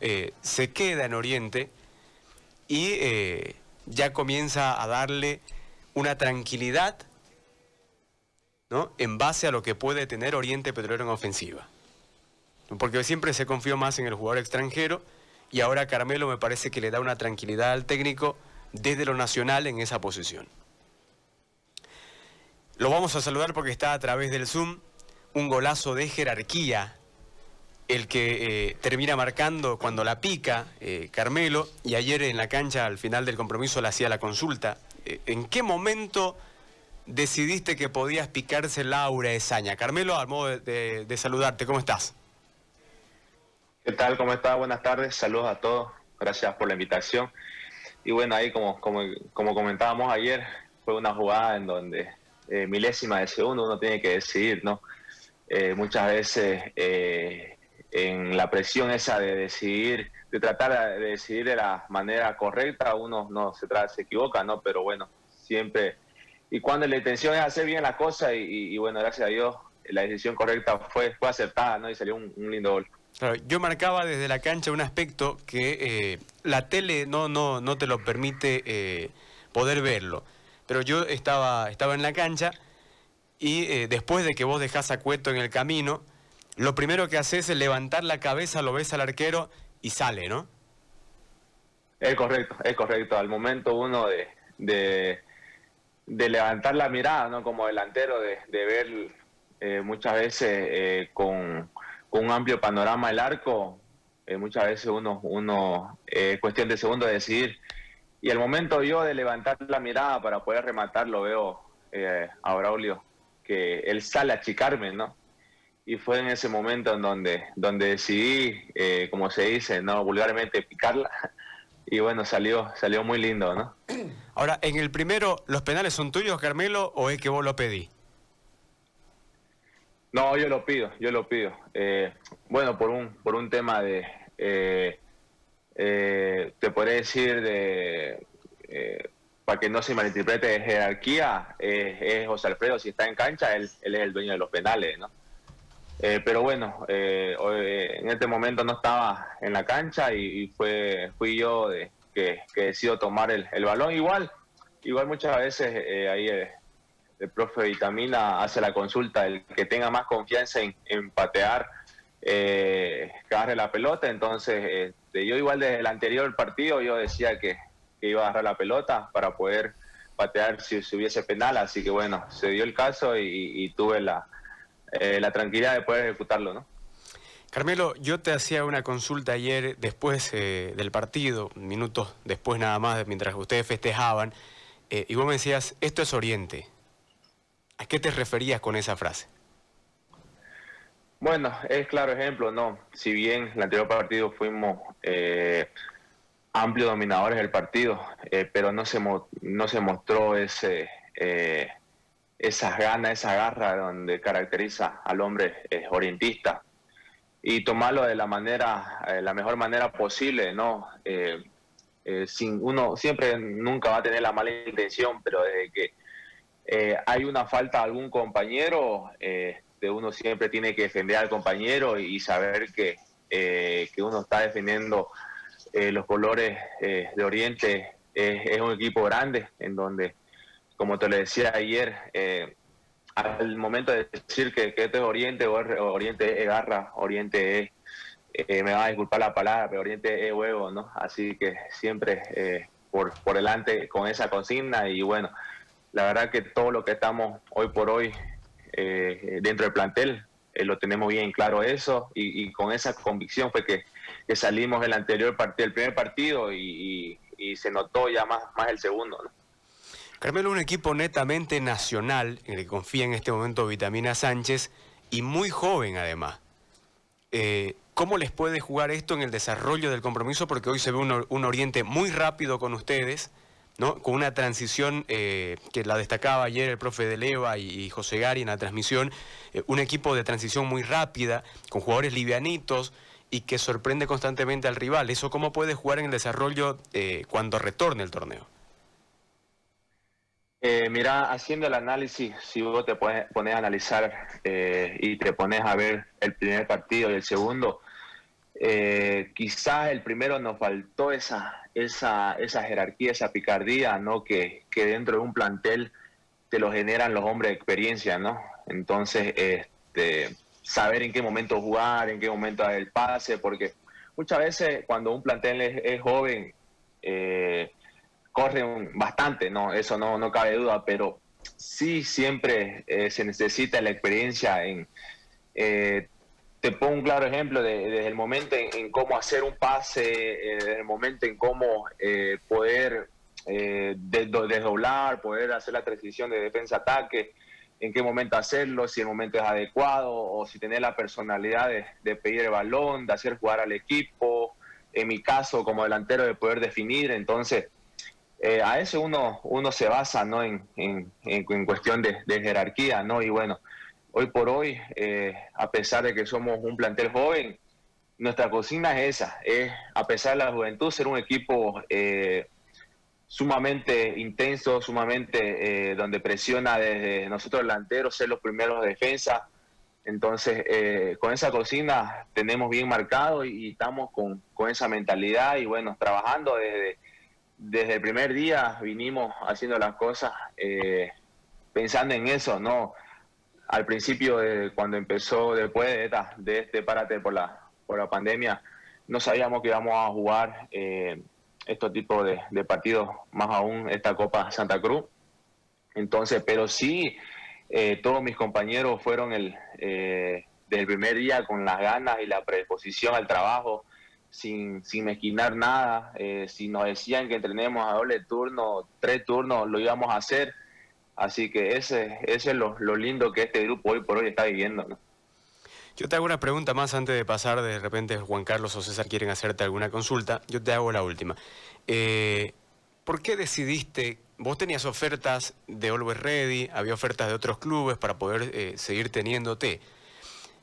Eh, se queda en Oriente y eh, ya comienza a darle una tranquilidad ¿no? en base a lo que puede tener Oriente Petrolero en ofensiva. Porque siempre se confió más en el jugador extranjero y ahora Carmelo me parece que le da una tranquilidad al técnico desde lo nacional en esa posición. Lo vamos a saludar porque está a través del Zoom un golazo de jerarquía, el que eh, termina marcando cuando la pica eh, Carmelo, y ayer en la cancha al final del compromiso le hacía la consulta. Eh, ¿En qué momento decidiste que podías picarse Laura Esaña? Carmelo, al modo de, saludarte, ¿cómo estás? ¿Qué tal? ¿Cómo estás? Buenas tardes, saludos a todos, gracias por la invitación. Y bueno, ahí como, como, como comentábamos ayer, fue una jugada en donde milésima de segundo uno tiene que decidir, ¿no? Muchas veces en la presión esa de decidir, de tratar de decidir de la manera correcta, uno no se, se equivoca, ¿no? Pero bueno, siempre, y cuando la intención es hacer bien la cosa, y, bueno, gracias a Dios, la decisión correcta fue, fue acertada, ¿no? Y salió un, lindo gol. yo marcaba desde la cancha un aspecto que la tele no, no, no te lo permite poder verlo. Pero yo estaba, estaba en la cancha y eh, después de que vos dejás a Cueto en el camino, lo primero que haces es levantar la cabeza, lo ves al arquero y sale, ¿no? Es correcto, es correcto. Al momento uno de, de, levantar la mirada, ¿no? Como delantero, de, ver eh, muchas veces eh, con, un amplio panorama el arco, muchas veces uno, uno cuestión de segundos de decidir y al momento yo de levantar la mirada para poder rematar, lo veo eh, a Braulio, que él sale a achicarme, ¿no? Y fue en ese momento en donde, donde decidí, eh, como se dice, ¿no? Vulgarmente picarla. Y bueno, salió, salió muy lindo, ¿no? Ahora, en el primero, ¿los penales son tuyos, Carmelo, o es que vos lo pedí? No, yo lo pido, yo lo pido. Eh, bueno, por un, por un tema de eh, te podría decir de, eh, para que no se malinterprete de jerarquía, es José Alfredo, si está en cancha, él, él, es el dueño de los penales, ¿no? Eh, pero bueno, en este momento no estaba en la cancha y, fue fui yo de, que, que decido tomar el, el, balón. Igual, igual muchas veces ahí el, profe Vitamina hace la consulta, el que tenga más confianza en, patear eh, agarre la pelota. Entonces, este, yo igual desde el anterior partido yo decía que, iba a agarrar la pelota para poder patear si, hubiese penal. Así que bueno, se dio el caso y, tuve la, eh, la tranquilidad de poder ejecutarlo, ¿no? Carmelo, yo te hacía una consulta ayer después eh, del partido, minutos después nada más, mientras ustedes festejaban, eh, y vos me decías, esto es Oriente. ¿A qué te referías con esa frase? Bueno, es claro ejemplo, ¿no? Si bien en el anterior partido fuimos eh, amplios dominadores del partido, pero no se, no se mostró ese, esas ganas, esa garra donde caracteriza al hombre orientista. Y tomarlo de la manera, la mejor manera posible, ¿no? sin uno siempre nunca va a tener la mala intención, pero desde que hay una falta de algún compañero, uno siempre tiene que defender al compañero y saber que, eh, que uno está defendiendo eh, los colores eh, de Oriente. es un equipo grande en donde, como te lo decía ayer, al momento de decir que, que, esto es Oriente, Oriente es garra, Oriente es, me va a disculpar la palabra, pero Oriente es huevo, ¿no? Así que siempre por, por delante con esa consigna y bueno, la verdad que todo lo que estamos hoy por hoy eh, dentro del plantel. Eh, lo tenemos bien claro eso y, con esa convicción fue que, salimos el anterior partido, el primer partido y, se notó ya más, más el segundo. Carmelo, un equipo netamente nacional en el que confía en este momento Vitamina Sánchez y muy joven además. Eh, ¿Cómo les puede jugar esto en el desarrollo del compromiso? Porque hoy se ve un oriente muy rápido con ustedes con una transición eh, que la destacaba ayer el profe de Leva y, José Gari en la transmisión, eh, un equipo de transición muy rápida, con jugadores livianitos y que sorprende constantemente al rival. ¿Eso cómo puede jugar en el desarrollo cuando retorne el torneo? Mira, haciendo el análisis, si vos te pones, a analizar y te pones a ver el primer partido y el segundo, eh, quizás el primero nos faltó esa, esa, esa jerarquía, esa picardía, ¿no? Que, que, dentro de un plantel te lo generan los hombres de experiencia, ¿no? Entonces, este, saber en qué momento jugar, en qué momento dar el pase, porque muchas veces cuando un plantel es, joven, eh, corren bastante, ¿no? Eso no, no cabe duda, pero sí siempre eh, se necesita la experiencia en eh, te pongo un claro ejemplo de, desde el momento en, cómo hacer un pase, eh, desde el momento en cómo eh, poder eh, desdoblar, poder hacer la transición de defensa-ataque, en qué momento hacerlo, si el momento es adecuado o si tener la personalidad de, pedir el balón, de hacer jugar al equipo, en mi caso como delantero de poder definir, entonces a eso uno, uno se basa ¿no? en, en, en cuestión de, jerarquía, ¿no? Y bueno, hoy por hoy, eh, a pesar de que somos un plantel joven, nuestra cocina es esa, es a pesar de la juventud ser un equipo eh, sumamente intenso, sumamente eh, donde presiona desde nosotros delanteros ser los primeros de defensa. Entonces, con esa cocina tenemos bien marcado y, estamos con, con, esa mentalidad y bueno, trabajando desde, desde el primer día, vinimos haciendo las cosas pensando en eso, ¿no? al principio, de, cuando empezó después de, de este parate por la, por la pandemia, no sabíamos que íbamos a jugar eh, estos tipos de, partidos, más aún esta Copa Santa Cruz. Entonces, pero sí, eh, todos mis compañeros fueron el, eh, desde el primer día con las ganas y la predisposición al trabajo, sin, sin mezquinar nada. Eh, si nos decían que entrenemos a doble turno, tres turnos, lo íbamos a hacer Así que ese, ese es lo, lindo que este grupo hoy por hoy está viviendo. Yo te hago una pregunta más antes de pasar, de repente Juan Carlos o César quieren hacerte alguna consulta. Yo te hago la última. Eh, ¿Por qué decidiste, vos tenías ofertas de Always Ready, había ofertas de otros clubes para poder eh, seguir teniéndote?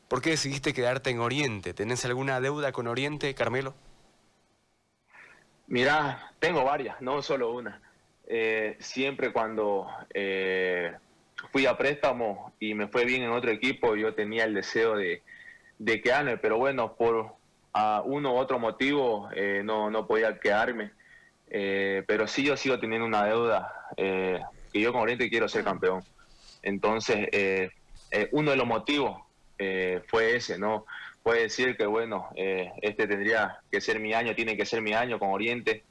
¿Por qué decidiste quedarte en Oriente? ¿Tenés alguna deuda con Oriente, Carmelo? Mirá, tengo varias, no solo una. Eh, siempre cuando eh, fui a préstamo y me fue bien en otro equipo, yo tenía el deseo de, de quedarme, pero bueno, por uno u otro motivo eh, no, no podía quedarme. pero sí yo sigo teniendo una deuda, que yo con Oriente quiero ser campeón. Entonces, uno de los motivos fue ese, ¿no? Puede decir que, bueno, este tendría que ser mi año, tiene que ser mi año con Oriente.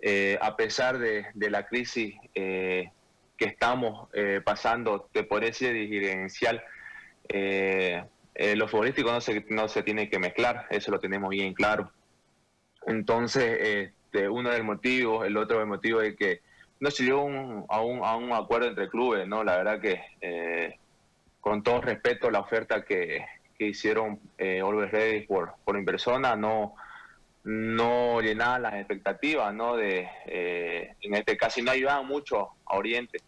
Eh, a pesar de, la crisis eh, que estamos eh, pasando, te podría decir dirigencial, lo futbolístico no se, no se tiene que mezclar, eso lo tenemos bien claro. Entonces, este, uno del motivo, el otro del motivo es que no se llegó a, un, a, un, acuerdo entre clubes, ¿no? La verdad que, con todo respeto, la oferta que, que hicieron eh, Always Ready por, por mi persona no no llenaban las expectativas, ¿no? De, eh, en este caso, no ayudaban mucho a Oriente.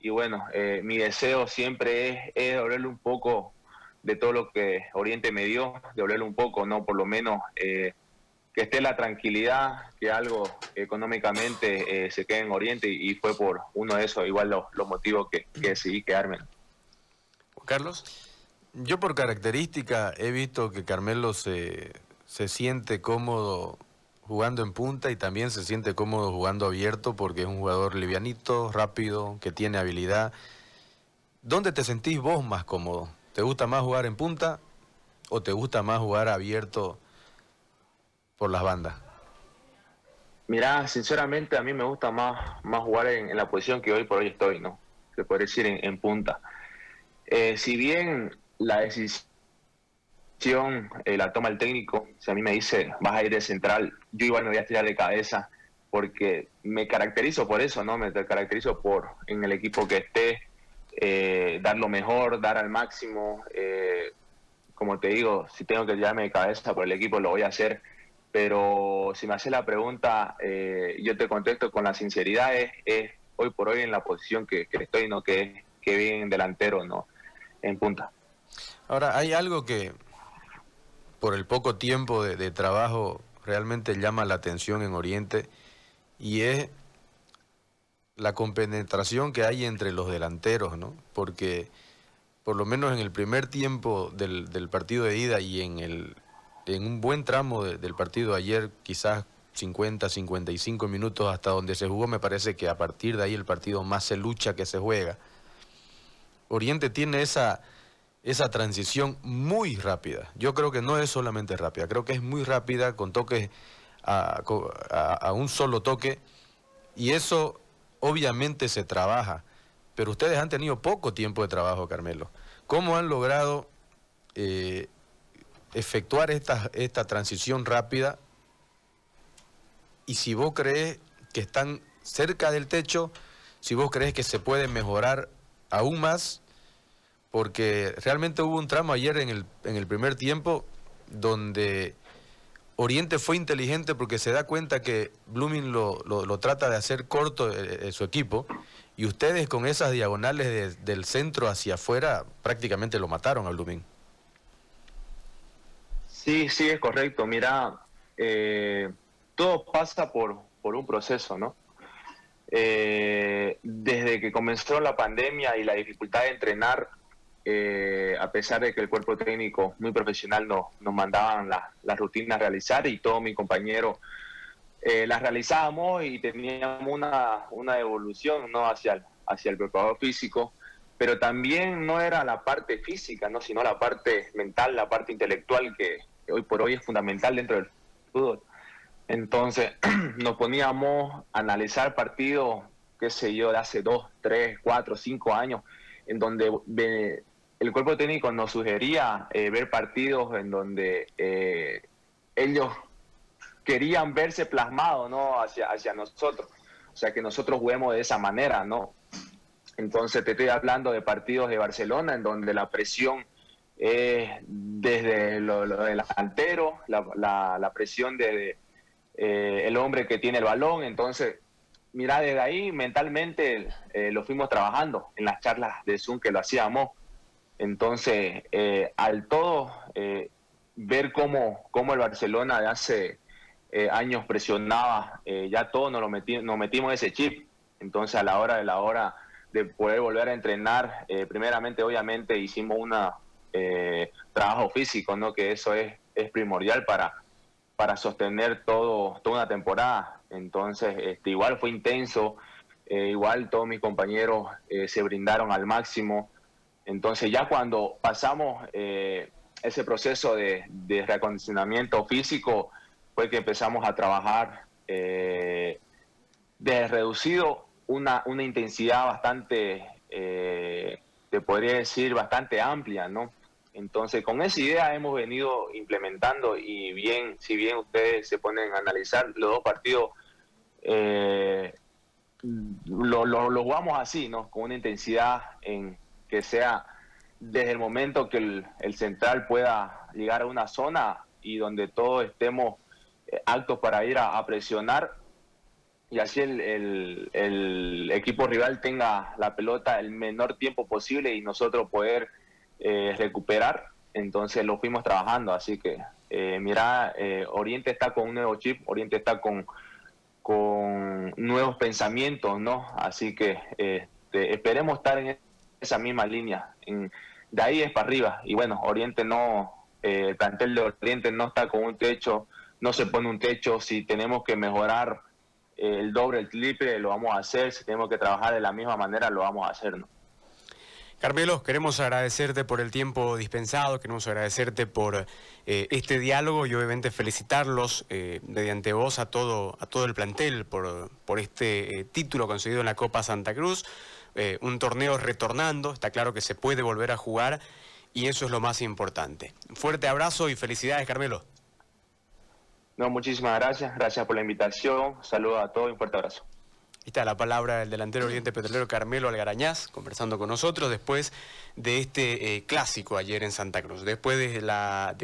Y bueno, eh, mi deseo siempre es, es devolverle un poco de todo lo que Oriente me dio, devolverle un poco, ¿no? Por lo menos eh, que esté la tranquilidad, que algo económicamente se quede en Oriente y, fue por uno de esos, igual los, los motivos que, que decidí quedarme. Carlos. Yo por característica he visto que Carmelo se se siente cómodo jugando en punta y también se siente cómodo jugando abierto porque es un jugador livianito, rápido, que tiene habilidad. ¿Dónde te sentís vos más cómodo? ¿Te gusta más jugar en punta o te gusta más jugar abierto por las bandas? Mirá, sinceramente a mí me gusta más, más jugar en, la posición que hoy por hoy estoy, ¿no? Se puede decir en, punta. Eh, si bien la decisión eh, la toma el técnico, si a mí me dice vas a ir de central, yo igual me voy a tirar de cabeza porque me caracterizo por eso, ¿no? Me caracterizo por en el equipo que esté, eh, dar lo mejor, dar al máximo. Eh, como te digo, si tengo que tirarme de cabeza por el equipo, lo voy a hacer. Pero si me hace la pregunta, yo te contesto con la sinceridad, es, hoy por hoy en la posición que, que estoy, ¿no? Que, que bien delantero, ¿no? En punta. Ahora, hay algo que, por el poco tiempo de, trabajo realmente llama la atención en Oriente y es la compenetración que hay entre los delanteros, ¿no? Porque por lo menos en el primer tiempo del, partido de ida y en el, en un buen tramo del partido ayer, quizás 50, 55 minutos hasta donde se jugó, me parece que a partir de ahí el partido más se lucha que se juega. Oriente tiene esa, esa transición muy rápida. Yo creo que no es solamente rápida, creo que es muy rápida con toques a, un solo toque y eso obviamente se trabaja, pero ustedes han tenido poco tiempo de trabajo, Carmelo. ¿Cómo han logrado eh, efectuar esta, esta transición rápida? Y si vos crees que están cerca del techo, si vos crees que se puede mejorar aún más, porque realmente hubo un tramo ayer en el, en el primer tiempo donde Oriente fue inteligente porque se da cuenta que Blooming lo, lo, trata de hacer corto eh, eh, su equipo y ustedes con esas diagonales del centro hacia afuera prácticamente lo mataron a Blooming. Sí, sí, es correcto. Mira, eh, todo pasa por, por un proceso, ¿no? Desde que comenzó la pandemia y la dificultad de entrenar, eh, a pesar de que el cuerpo técnico muy profesional nos, nos mandaban las rutinas a realizar y todos mis compañeros eh, las realizábamos y teníamos una, una evolución ¿no? hacia, el, hacia el preparador físico, pero también no era la parte física, ¿no? sino la parte mental, la parte intelectual que hoy por hoy es fundamental dentro del fútbol. Entonces nos poníamos a analizar partidos, qué sé yo, de hace dos, tres, cuatro, cinco años, en donde el cuerpo técnico nos sugería eh, ver partidos en donde eh, ellos querían verse plasmados ¿no? hacia, hacia nosotros. O sea, que nosotros juguemos de esa manera, ¿no? Entonces te estoy hablando de partidos de Barcelona en donde la presión es desde lo, del delantero, la, presión de eh, el hombre que tiene el balón. Entonces, mira, desde ahí mentalmente lo fuimos trabajando en las charlas de Zoom que lo hacíamos entonces, eh, al todo, eh, ver cómo, cómo, el Barcelona de hace eh, años presionaba, ya todos nos, nos metimos ese chip. Entonces, a la hora de la hora de poder volver a entrenar, primeramente, obviamente, hicimos un trabajo físico, ¿no? que eso es, es primordial para, para sostener todo, toda una temporada. Entonces, este, igual fue intenso, igual todos mis compañeros se brindaron al máximo. Entonces ya cuando pasamos eh, ese proceso de, reacondicionamiento físico, fue que empezamos a trabajar eh, de reducido una, una intensidad bastante, eh, te podría decir, bastante amplia, ¿no? Entonces, con esa idea hemos venido implementando y bien, si bien ustedes se ponen a analizar los dos partidos, lo, lo, lo, jugamos así, ¿no? Con una intensidad en, que sea desde el momento que el, central pueda llegar a una zona y donde todos estemos eh, aptos para ir a, presionar y así el, el, equipo rival tenga la pelota el menor tiempo posible y nosotros poder eh, recuperar. Entonces lo fuimos trabajando, así que eh, mira, Oriente está con un nuevo chip, Oriente está con, con nuevos pensamientos, ¿no? Así que este, esperemos estar en esa misma línea. De ahí es para arriba. Y bueno, Oriente no, eh, el plantel de Oriente no está con un techo, no se pone un techo. Si tenemos que mejorar eh, el doble, el triple, lo vamos a hacer. Si tenemos que trabajar de la misma manera, lo vamos a hacer. ¿no? Carmelo, queremos agradecerte por el tiempo dispensado, queremos agradecerte por eh, este diálogo y obviamente felicitarlos mediante vos a todo, a todo el plantel por, por este título conseguido en la Copa Santa Cruz. Eh, un torneo retornando, está claro que se puede volver a jugar y eso es lo más importante. Fuerte abrazo y felicidades, Carmelo. No, muchísimas gracias, gracias por la invitación, saludos a todos y un fuerte abrazo. Está la palabra del delantero Oriente Petrolero Carmelo Algarañaz, conversando con nosotros después de este eh, clásico ayer en Santa Cruz. Después de la...